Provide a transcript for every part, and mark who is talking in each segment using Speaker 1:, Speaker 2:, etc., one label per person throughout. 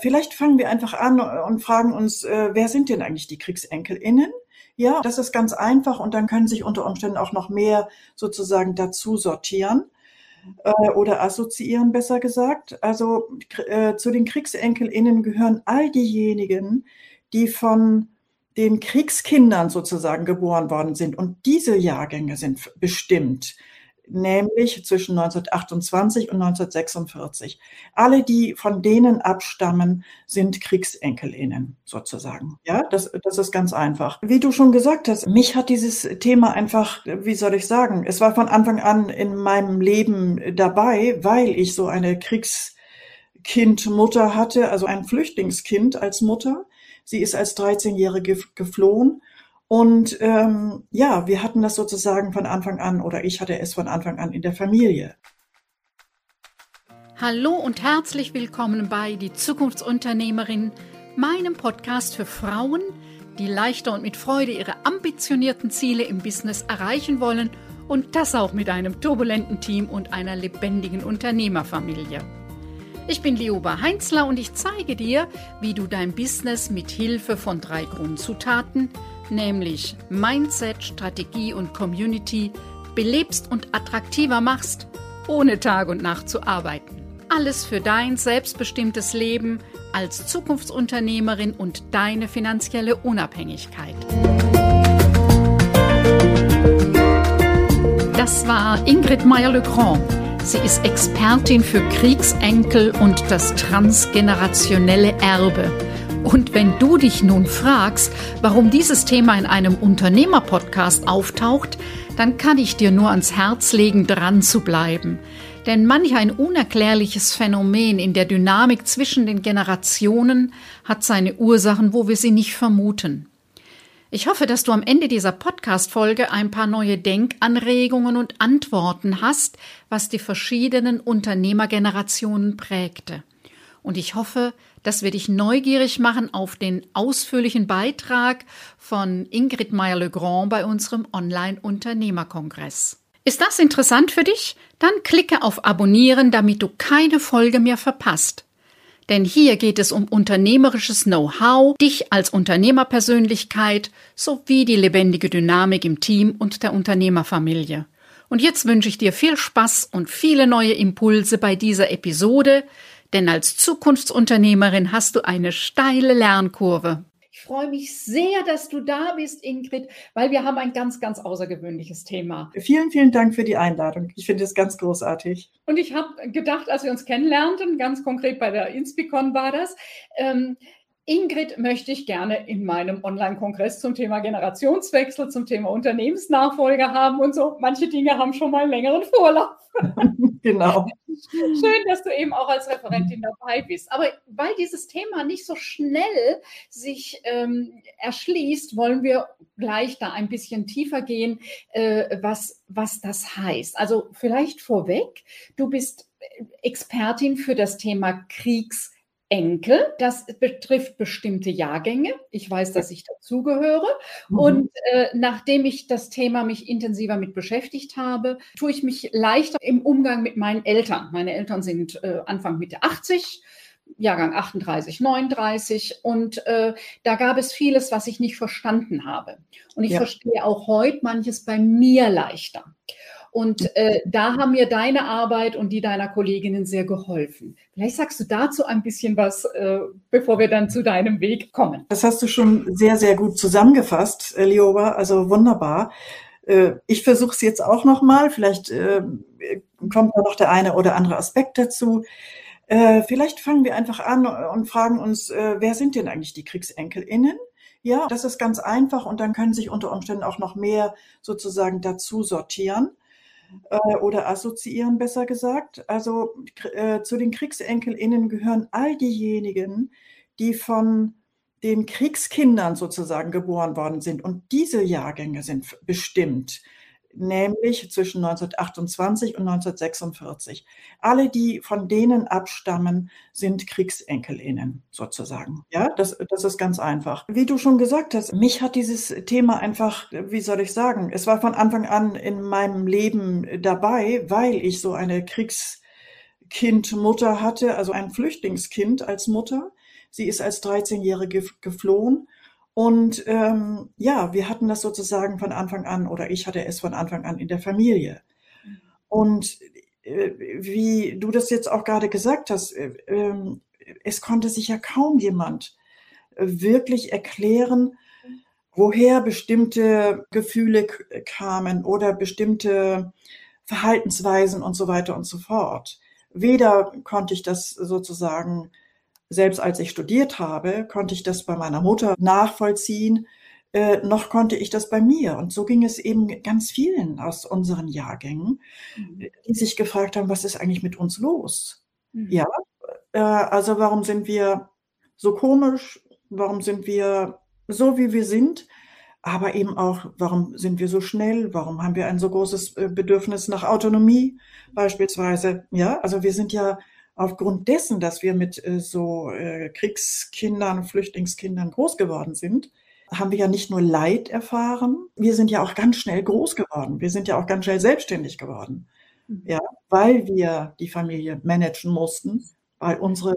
Speaker 1: Vielleicht fangen wir einfach an und fragen uns, äh, wer sind denn eigentlich die KriegsenkelInnen? Ja, das ist ganz einfach und dann können sich unter Umständen auch noch mehr sozusagen dazu sortieren äh, oder assoziieren, besser gesagt. Also äh, zu den KriegsenkelInnen gehören all diejenigen, die von den Kriegskindern sozusagen geboren worden sind. Und diese Jahrgänge sind bestimmt nämlich zwischen 1928 und 1946. Alle, die von denen abstammen, sind Kriegsenkelinnen sozusagen. Ja, das, das ist ganz einfach. Wie du schon gesagt hast, mich hat dieses Thema einfach, wie soll ich sagen, es war von Anfang an in meinem Leben dabei, weil ich so eine Kriegskindmutter hatte, also ein Flüchtlingskind als Mutter. Sie ist als 13-Jährige geflohen und ähm, ja, wir hatten das sozusagen von Anfang an oder ich hatte es von Anfang an in der Familie.
Speaker 2: Hallo und herzlich willkommen bei Die Zukunftsunternehmerin, meinem Podcast für Frauen, die leichter und mit Freude ihre ambitionierten Ziele im Business erreichen wollen und das auch mit einem turbulenten Team und einer lebendigen Unternehmerfamilie. Ich bin Lioba Heinzler und ich zeige dir, wie du dein Business mit Hilfe von drei Grundzutaten – nämlich Mindset, Strategie und Community, belebst und attraktiver machst, ohne Tag und Nacht zu arbeiten. Alles für dein selbstbestimmtes Leben als Zukunftsunternehmerin und deine finanzielle Unabhängigkeit. Das war Ingrid Meyer-Legrand. Sie ist Expertin für Kriegsenkel und das transgenerationelle Erbe und wenn du dich nun fragst, warum dieses Thema in einem Unternehmerpodcast auftaucht, dann kann ich dir nur ans Herz legen, dran zu bleiben. Denn manch ein unerklärliches Phänomen in der Dynamik zwischen den Generationen hat seine Ursachen, wo wir sie nicht vermuten. Ich hoffe, dass du am Ende dieser Podcast-Folge ein paar neue Denkanregungen und Antworten hast, was die verschiedenen Unternehmergenerationen prägte. Und ich hoffe, dass wir dich neugierig machen auf den ausführlichen Beitrag von Ingrid Meyer-Legrand bei unserem Online-Unternehmerkongress. Ist das interessant für dich? Dann klicke auf Abonnieren, damit du keine Folge mehr verpasst. Denn hier geht es um unternehmerisches Know-how, dich als Unternehmerpersönlichkeit sowie die lebendige Dynamik im Team und der Unternehmerfamilie. Und jetzt wünsche ich dir viel Spaß und viele neue Impulse bei dieser Episode, denn als Zukunftsunternehmerin hast du eine steile Lernkurve. Ich freue mich sehr, dass du da bist, Ingrid, weil wir haben ein ganz, ganz außergewöhnliches Thema.
Speaker 1: Vielen, vielen Dank für die Einladung. Ich finde es ganz großartig.
Speaker 2: Und ich habe gedacht, als wir uns kennenlernten, ganz konkret bei der Inspicon war das, ähm, Ingrid möchte ich gerne in meinem Online-Kongress zum Thema Generationswechsel, zum Thema Unternehmensnachfolge haben und so. Manche Dinge haben schon mal einen längeren Vorlauf.
Speaker 1: genau.
Speaker 2: Schön, dass du eben auch als Referentin dabei bist. Aber weil dieses Thema nicht so schnell sich ähm, erschließt, wollen wir gleich da ein bisschen tiefer gehen, äh, was, was das heißt. Also vielleicht vorweg, du bist Expertin für das Thema Kriegs- Enkel. Das betrifft bestimmte Jahrgänge. Ich weiß, dass ich dazugehöre. Mhm. Und äh, nachdem ich das Thema mich intensiver mit beschäftigt habe, tue ich mich leichter im Umgang mit meinen Eltern. Meine Eltern sind äh, Anfang Mitte 80. Jahrgang 38, 39 und äh, da gab es vieles, was ich nicht verstanden habe. Und ich ja. verstehe auch heute manches bei mir leichter. Und äh, da haben mir deine Arbeit und die deiner Kolleginnen sehr geholfen. Vielleicht sagst du dazu ein bisschen was, äh, bevor wir dann zu deinem Weg kommen.
Speaker 1: Das hast du schon sehr, sehr gut zusammengefasst, äh, Lioba. Also wunderbar. Äh, ich versuche es jetzt auch nochmal. Vielleicht äh, kommt da noch der eine oder andere Aspekt dazu. Äh, vielleicht fangen wir einfach an und fragen uns, wer sind denn eigentlich die KriegsenkelInnen? Ja, das ist ganz einfach und dann können sich unter Umständen auch noch mehr sozusagen dazu sortieren äh, oder assoziieren, besser gesagt. Also äh, zu den KriegsenkelInnen gehören all diejenigen, die von den Kriegskindern sozusagen geboren worden sind. Und diese Jahrgänge sind bestimmt nämlich zwischen 1928 und 1946. Alle, die von denen abstammen, sind Kriegsenkelinnen sozusagen. Ja, das, das ist ganz einfach. Wie du schon gesagt hast, mich hat dieses Thema einfach, wie soll ich sagen, es war von Anfang an in meinem Leben dabei, weil ich so eine Kriegskindmutter hatte, also ein Flüchtlingskind als Mutter. Sie ist als 13-Jährige geflohen. Und ähm, ja, wir hatten das sozusagen von Anfang an, oder ich hatte es von Anfang an in der Familie. Und äh, wie du das jetzt auch gerade gesagt hast, äh, äh, es konnte sich ja kaum jemand äh, wirklich erklären, woher bestimmte Gefühle kamen oder bestimmte Verhaltensweisen und so weiter und so fort. Weder konnte ich das sozusagen, selbst als ich studiert habe, konnte ich das bei meiner Mutter nachvollziehen, äh, noch konnte ich das bei mir. Und so ging es eben ganz vielen aus unseren Jahrgängen, mhm. die sich gefragt haben, was ist eigentlich mit uns los? Mhm. Ja, äh, also warum sind wir so komisch? Warum sind wir so, wie wir sind? Aber eben auch, warum sind wir so schnell? Warum haben wir ein so großes äh, Bedürfnis nach Autonomie beispielsweise? Ja, also wir sind ja aufgrund dessen, dass wir mit äh, so äh, Kriegskindern, Flüchtlingskindern groß geworden sind, haben wir ja nicht nur Leid erfahren, wir sind ja auch ganz schnell groß geworden. Wir sind ja auch ganz schnell selbstständig geworden. Mhm. Ja, weil wir die Familie managen mussten, weil unsere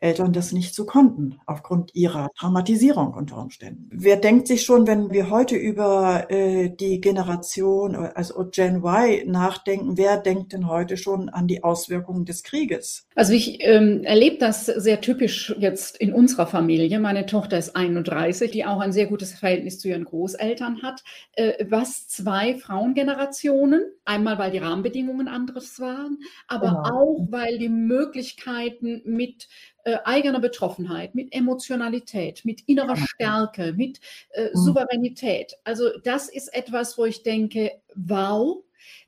Speaker 1: Eltern das nicht so konnten, aufgrund ihrer Traumatisierung unter Umständen. Wer denkt sich schon, wenn wir heute über äh, die Generation, also Gen Y nachdenken, wer denkt denn heute schon an die Auswirkungen des Krieges?
Speaker 2: Also ich ähm, erlebe das sehr typisch jetzt in unserer Familie. Meine Tochter ist 31, die auch ein sehr gutes Verhältnis zu ihren Großeltern hat, äh, was zwei Frauengenerationen, einmal weil die Rahmenbedingungen anderes waren, aber genau. auch weil die Möglichkeiten mit äh, eigener Betroffenheit, mit Emotionalität, mit innerer Stärke, mit äh, mhm. Souveränität. Also das ist etwas, wo ich denke, wow,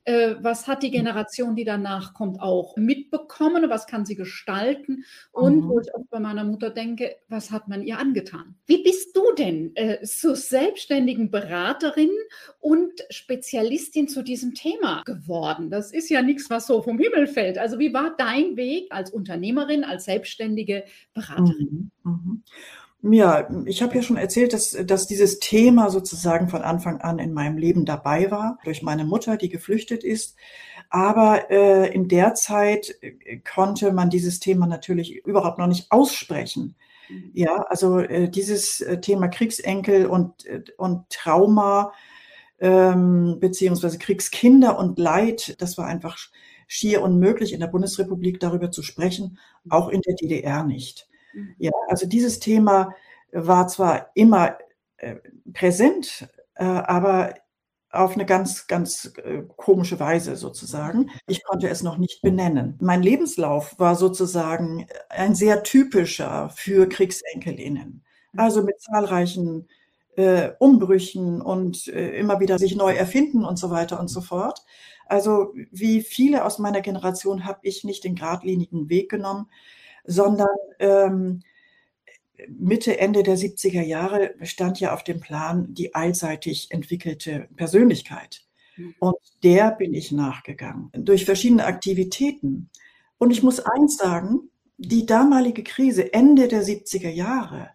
Speaker 2: äh, was hat die. Generation, die danach kommt, auch mitbekommen, was kann sie gestalten und mhm. wo ich auch bei meiner Mutter denke, was hat man ihr angetan? Wie bist du denn äh, zur selbstständigen Beraterin und Spezialistin zu diesem Thema geworden? Das ist ja nichts, was so vom Himmel fällt. Also wie war dein Weg als Unternehmerin, als selbstständige Beraterin? Mhm. Mhm.
Speaker 1: Ja, ich habe ja schon erzählt, dass, dass dieses Thema sozusagen von Anfang an in meinem Leben dabei war, durch meine Mutter, die geflüchtet ist. Aber äh, in der Zeit äh, konnte man dieses Thema natürlich überhaupt noch nicht aussprechen. Mhm. Ja, also äh, dieses äh, Thema Kriegsenkel und, äh, und Trauma, ähm, beziehungsweise Kriegskinder und Leid, das war einfach schier unmöglich in der Bundesrepublik darüber zu sprechen, auch in der DDR nicht. Mhm. Ja, also dieses Thema war zwar immer äh, präsent, äh, aber auf eine ganz, ganz äh, komische Weise sozusagen. Ich konnte es noch nicht benennen. Mein Lebenslauf war sozusagen ein sehr typischer für Kriegsenkelinnen. Also mit zahlreichen äh, Umbrüchen und äh, immer wieder sich neu erfinden und so weiter und so fort. Also wie viele aus meiner Generation habe ich nicht den geradlinigen Weg genommen, sondern ähm, Mitte, Ende der 70er Jahre stand ja auf dem Plan die allseitig entwickelte Persönlichkeit. Mhm. Und der bin ich nachgegangen durch verschiedene Aktivitäten. Und ich muss eins sagen, die damalige Krise Ende der 70er Jahre,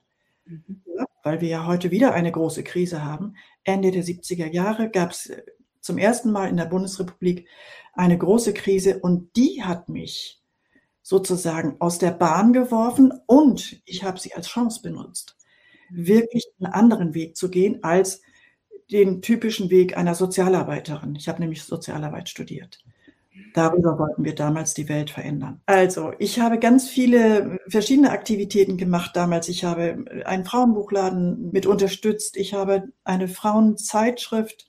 Speaker 1: mhm. weil wir ja heute wieder eine große Krise haben, Ende der 70er Jahre gab es zum ersten Mal in der Bundesrepublik eine große Krise und die hat mich sozusagen aus der Bahn geworfen und ich habe sie als Chance benutzt, wirklich einen anderen Weg zu gehen als den typischen Weg einer Sozialarbeiterin. Ich habe nämlich Sozialarbeit studiert. Darüber wollten wir damals die Welt verändern. Also, ich habe ganz viele verschiedene Aktivitäten gemacht damals. Ich habe einen Frauenbuchladen mit unterstützt. Ich habe eine Frauenzeitschrift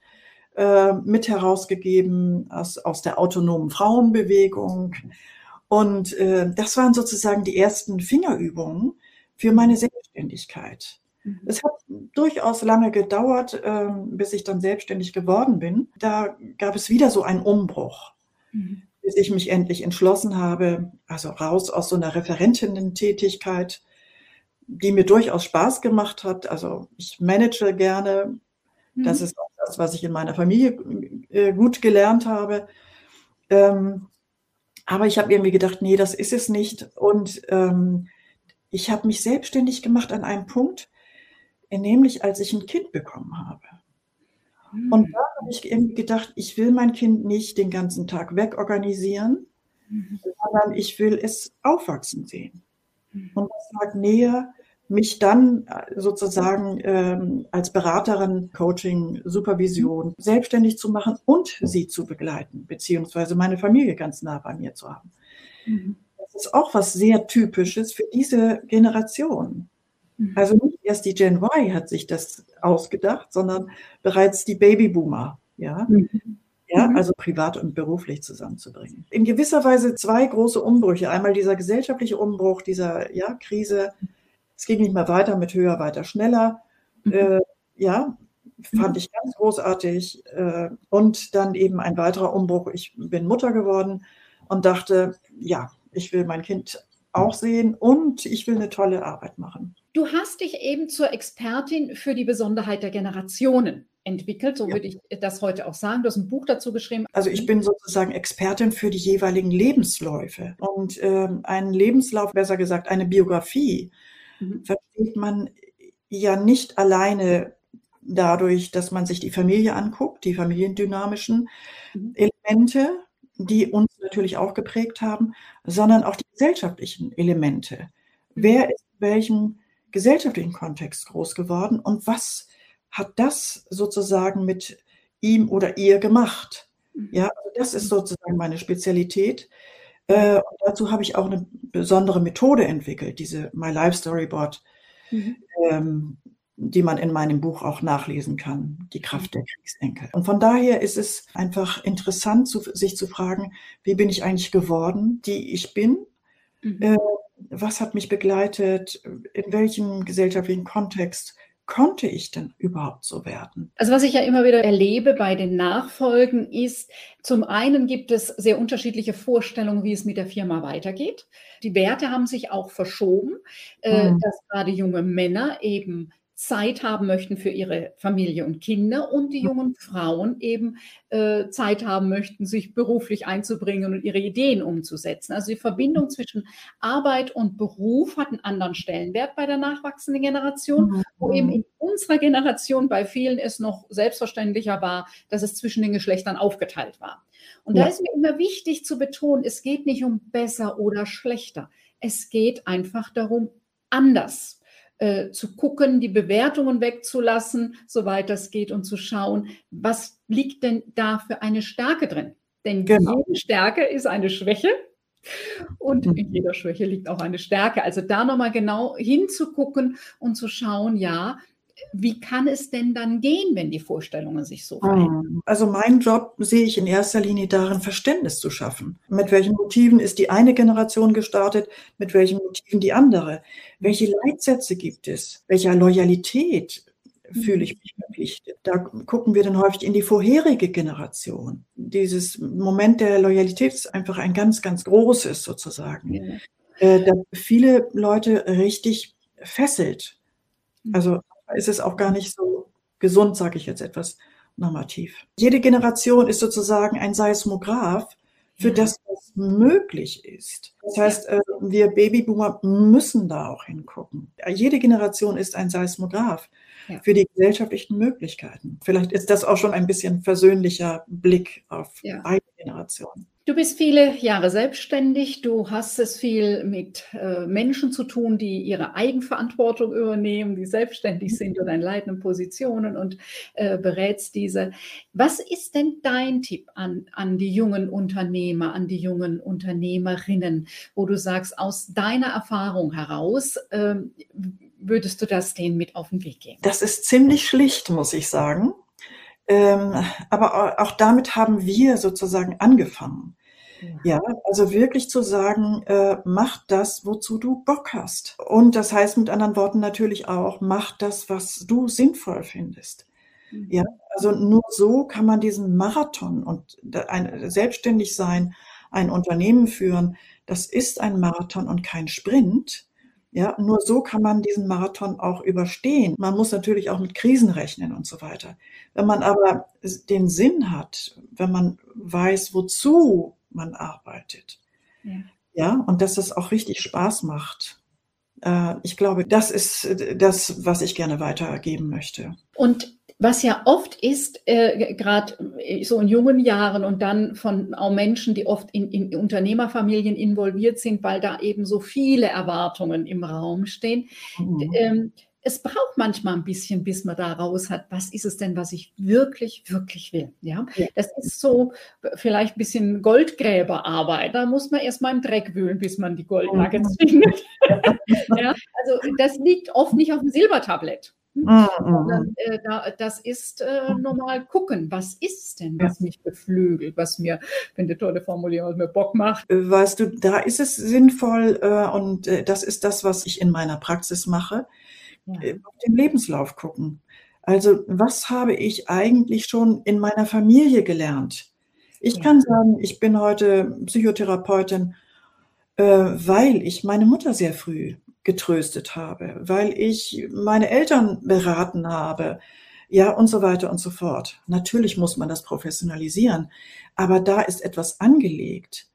Speaker 1: äh, mit herausgegeben aus, aus der autonomen Frauenbewegung. Und äh, das waren sozusagen die ersten Fingerübungen für meine Selbstständigkeit. Mhm. Es hat durchaus lange gedauert, äh, bis ich dann selbstständig geworden bin. Da gab es wieder so einen Umbruch, mhm. bis ich mich endlich entschlossen habe, also raus aus so einer Referentinnen-Tätigkeit, die mir durchaus Spaß gemacht hat. Also ich manage gerne. Mhm. Das ist auch das, was ich in meiner Familie äh, gut gelernt habe. Ähm, aber ich habe irgendwie gedacht, nee, das ist es nicht. Und ähm, ich habe mich selbstständig gemacht an einem Punkt, nämlich als ich ein Kind bekommen habe. Mhm. Und da habe ich irgendwie gedacht, ich will mein Kind nicht den ganzen Tag wegorganisieren, mhm. sondern ich will es aufwachsen sehen. Mhm. Und was lag näher, mich dann äh, sozusagen ähm, als Beraterin, Coaching, Supervision selbstständig zu machen und sie zu begleiten, beziehungsweise meine Familie ganz nah bei mir zu haben. Mhm. Das ist auch was sehr Typisches für diese Generation. Mhm. Also nicht erst die Gen Y hat sich das ausgedacht, sondern bereits die Babyboomer. Ja, mhm. ja mhm. also privat und beruflich zusammenzubringen. In gewisser Weise zwei große Umbrüche. Einmal dieser gesellschaftliche Umbruch, dieser ja, Krise. Es ging nicht mehr weiter mit höher, weiter, schneller. Mhm. Äh, ja, fand mhm. ich ganz großartig. Äh, und dann eben ein weiterer Umbruch. Ich bin Mutter geworden und dachte, ja, ich will mein Kind auch sehen und ich will eine tolle Arbeit machen.
Speaker 2: Du hast dich eben zur Expertin für die Besonderheit der Generationen entwickelt, so ja. würde ich das heute auch sagen. Du hast ein Buch dazu geschrieben.
Speaker 1: Also ich bin sozusagen Expertin für die jeweiligen Lebensläufe. Und ähm, einen Lebenslauf, besser gesagt eine Biografie, mhm. versteht man ja nicht alleine dadurch, dass man sich die Familie anguckt, die familiendynamischen mhm. Elemente, die uns natürlich auch geprägt haben, sondern auch die gesellschaftlichen Elemente. Wer ist in welchem gesellschaftlichen Kontext groß geworden und was hat das sozusagen mit ihm oder ihr gemacht? Mhm. Ja, also das ist sozusagen meine Spezialität. Äh, dazu habe ich auch eine besondere Methode entwickelt, diese My Life Storyboard, mhm. ähm, die man in meinem Buch auch nachlesen kann, die Kraft der Kriegsenkel. Und von daher ist es einfach interessant, zu, sich zu fragen, wie bin ich eigentlich geworden, die ich bin? Mhm. Äh, was hat mich begleitet? In welchem gesellschaftlichen Kontext konnte ich denn überhaupt so werden?
Speaker 2: Also was ich ja immer wieder erlebe bei den Nachfolgen ist, zum einen gibt es sehr unterschiedliche Vorstellungen, wie es mit der Firma weitergeht. Die Werte haben sich auch verschoben, mhm. dass gerade junge Männer eben Zeit haben möchten für ihre Familie und Kinder und die jungen Frauen eben äh, Zeit haben möchten, sich beruflich einzubringen und ihre Ideen umzusetzen. Also die Verbindung zwischen Arbeit und Beruf hat einen anderen Stellenwert bei der nachwachsenden Generation, wo eben in unserer Generation bei vielen es noch selbstverständlicher war, dass es zwischen den Geschlechtern aufgeteilt war. Und ja. da ist mir immer wichtig zu betonen, es geht nicht um besser oder schlechter. Es geht einfach darum, anders äh, zu gucken, die Bewertungen wegzulassen, soweit das geht, und zu schauen, was liegt denn da für eine Stärke drin? Denn genau. jede Stärke ist eine Schwäche. Und mhm. in jeder Schwäche liegt auch eine Stärke. Also da nochmal genau hinzugucken und zu schauen, ja, wie kann es denn dann gehen, wenn die Vorstellungen sich so verändern?
Speaker 1: Also mein Job sehe ich in erster Linie darin, Verständnis zu schaffen. Mit welchen Motiven ist die eine Generation gestartet, mit welchen Motiven die andere? Welche Leitsätze gibt es? Welcher Loyalität fühle ich mich verpflichtet? Da gucken wir dann häufig in die vorherige Generation. Dieses Moment der Loyalität ist einfach ein ganz, ganz großes sozusagen. Ja. Äh, da viele Leute richtig fesselt. Also ist es auch gar nicht so gesund, sage ich jetzt etwas normativ. Jede Generation ist sozusagen ein Seismograph für das, was möglich ist. Das heißt, äh, wir Babyboomer müssen da auch hingucken. Jede Generation ist ein Seismograph für die gesellschaftlichen Möglichkeiten. Vielleicht ist das auch schon ein bisschen versöhnlicher Blick auf ja. beide Generationen.
Speaker 2: Du bist viele Jahre selbstständig. Du hast es viel mit äh, Menschen zu tun, die ihre Eigenverantwortung übernehmen, die selbstständig sind oder in leitenden Positionen und äh, berätst diese. Was ist denn dein Tipp an, an die jungen Unternehmer, an die jungen Unternehmerinnen, wo du sagst, aus deiner Erfahrung heraus, äh, würdest du das denen mit auf den Weg geben?
Speaker 1: Das ist ziemlich schlicht, muss ich sagen. Ähm, aber auch damit haben wir sozusagen angefangen. Ja, also wirklich zu sagen, äh, mach das, wozu du Bock hast. Und das heißt mit anderen Worten natürlich auch, mach das, was du sinnvoll findest. Mhm. Ja, also nur so kann man diesen Marathon und ein, selbstständig sein, ein Unternehmen führen, das ist ein Marathon und kein Sprint. Ja, nur so kann man diesen Marathon auch überstehen. Man muss natürlich auch mit Krisen rechnen und so weiter. Wenn man aber den Sinn hat, wenn man weiß, wozu man arbeitet, ja, ja und dass es auch richtig Spaß macht. Äh, ich glaube, das ist das, was ich gerne weitergeben möchte.
Speaker 2: Und was ja oft ist, äh, gerade so in jungen Jahren und dann von auch Menschen, die oft in, in, Unternehmerfamilien involviert sind, weil da eben so viele Erwartungen im Raum stehen. Mhm. Ähm, es braucht manchmal ein bisschen, bis man da raus hat, was ist es denn, was ich wirklich, wirklich will. Ja, das ist so vielleicht ein bisschen Goldgräberarbeit. Da muss man erst mal im Dreck wühlen, bis man die Goldnuggets mhm. findet. ja, also das liegt oft nicht auf dem Silbertablett. Mhm. Sondern, äh, da, das ist äh, normal gucken, was ist denn, was mich beflügelt, was mir, wenn die tolle Formulierung, was mir Bock macht.
Speaker 1: Äh, weißt du, da ist es sinnvoll äh, und äh, das ist das, was ich in meiner Praxis mache. Äh, auf den Lebenslauf gucken. Also was habe ich eigentlich schon in meiner Familie gelernt? Ich kann sagen, ich bin heute Psychotherapeutin, äh, weil ich meine Mutter sehr früh getröstet habe, weil ich meine Eltern beraten habe, ja und so weiter und so fort. Natürlich muss man das professionalisieren, aber da ist etwas angelegt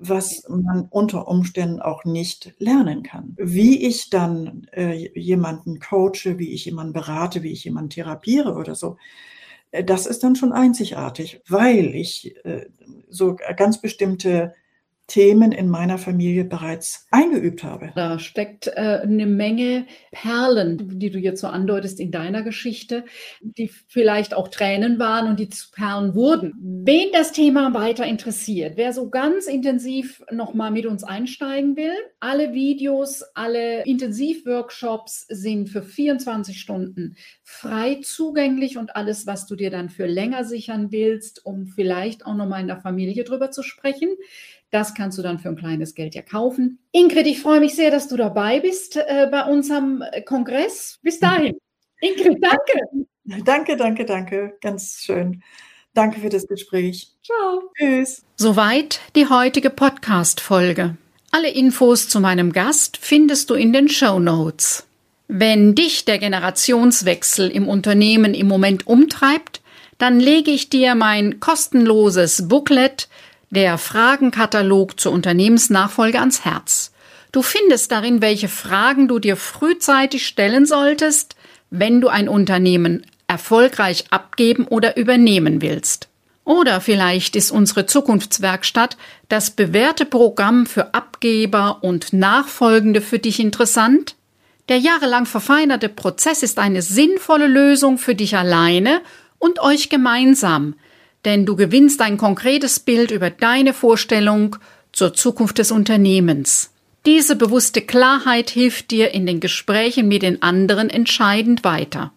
Speaker 1: was man unter Umständen auch nicht lernen kann. Wie ich dann äh, jemanden coache, wie ich jemanden berate, wie ich jemanden therapiere oder so, äh, das ist dann schon einzigartig, weil ich äh, so ganz bestimmte Themen in meiner Familie bereits eingeübt habe.
Speaker 2: Da steckt äh, eine Menge Perlen, die du jetzt so andeutest in deiner Geschichte, die vielleicht auch Tränen waren und die zu Perlen wurden. Wen das Thema weiter interessiert, wer so ganz intensiv nochmal mit uns einsteigen will, alle Videos, alle Intensivworkshops sind für 24 Stunden frei zugänglich und alles, was du dir dann für länger sichern willst, um vielleicht auch nochmal in der Familie drüber zu sprechen, das kannst du dann für ein kleines Geld ja kaufen. Ingrid, ich freue mich sehr, dass du dabei bist äh, bei unserem äh, Kongress. Bis dahin. Ingrid, danke.
Speaker 1: Danke, danke, danke. Ganz schön. Danke für das Gespräch. Ciao. Tschüss.
Speaker 2: Soweit die heutige Podcast-Folge. Alle Infos zu meinem Gast findest du in den Show Notes. Wenn dich der Generationswechsel im Unternehmen im Moment umtreibt, dann lege ich dir mein kostenloses Booklet der Fragenkatalog zur Unternehmensnachfolge ans Herz. Du findest darin, welche Fragen du dir frühzeitig stellen solltest, wenn du ein Unternehmen erfolgreich abgeben oder übernehmen willst. Oder vielleicht ist unsere Zukunftswerkstatt das bewährte Programm für Abgeber und Nachfolgende für dich interessant? Der jahrelang verfeinerte Prozess ist eine sinnvolle Lösung für dich alleine und euch gemeinsam, denn du gewinnst ein konkretes Bild über deine Vorstellung zur Zukunft des Unternehmens. Diese bewusste Klarheit hilft dir in den Gesprächen mit den anderen entscheidend weiter.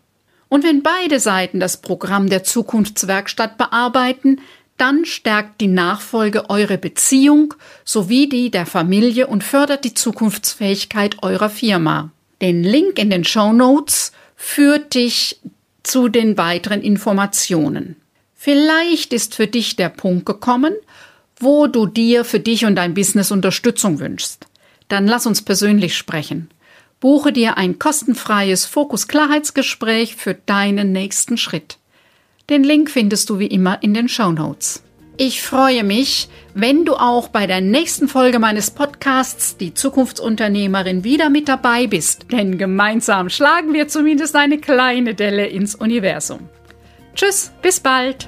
Speaker 2: Und wenn beide Seiten das Programm der Zukunftswerkstatt bearbeiten, dann stärkt die Nachfolge eure Beziehung sowie die der Familie und fördert die Zukunftsfähigkeit eurer Firma. Den Link in den Show Notes führt dich zu den weiteren Informationen. Vielleicht ist für dich der Punkt gekommen, wo du dir für dich und dein Business Unterstützung wünschst. Dann lass uns persönlich sprechen. Buche dir ein kostenfreies Fokus-Klarheitsgespräch für deinen nächsten Schritt. Den Link findest du wie immer in den Show Notes. Ich freue mich, wenn du auch bei der nächsten Folge meines Podcasts Die Zukunftsunternehmerin wieder mit dabei bist, denn gemeinsam schlagen wir zumindest eine kleine Delle ins Universum. Tschüss, bis bald.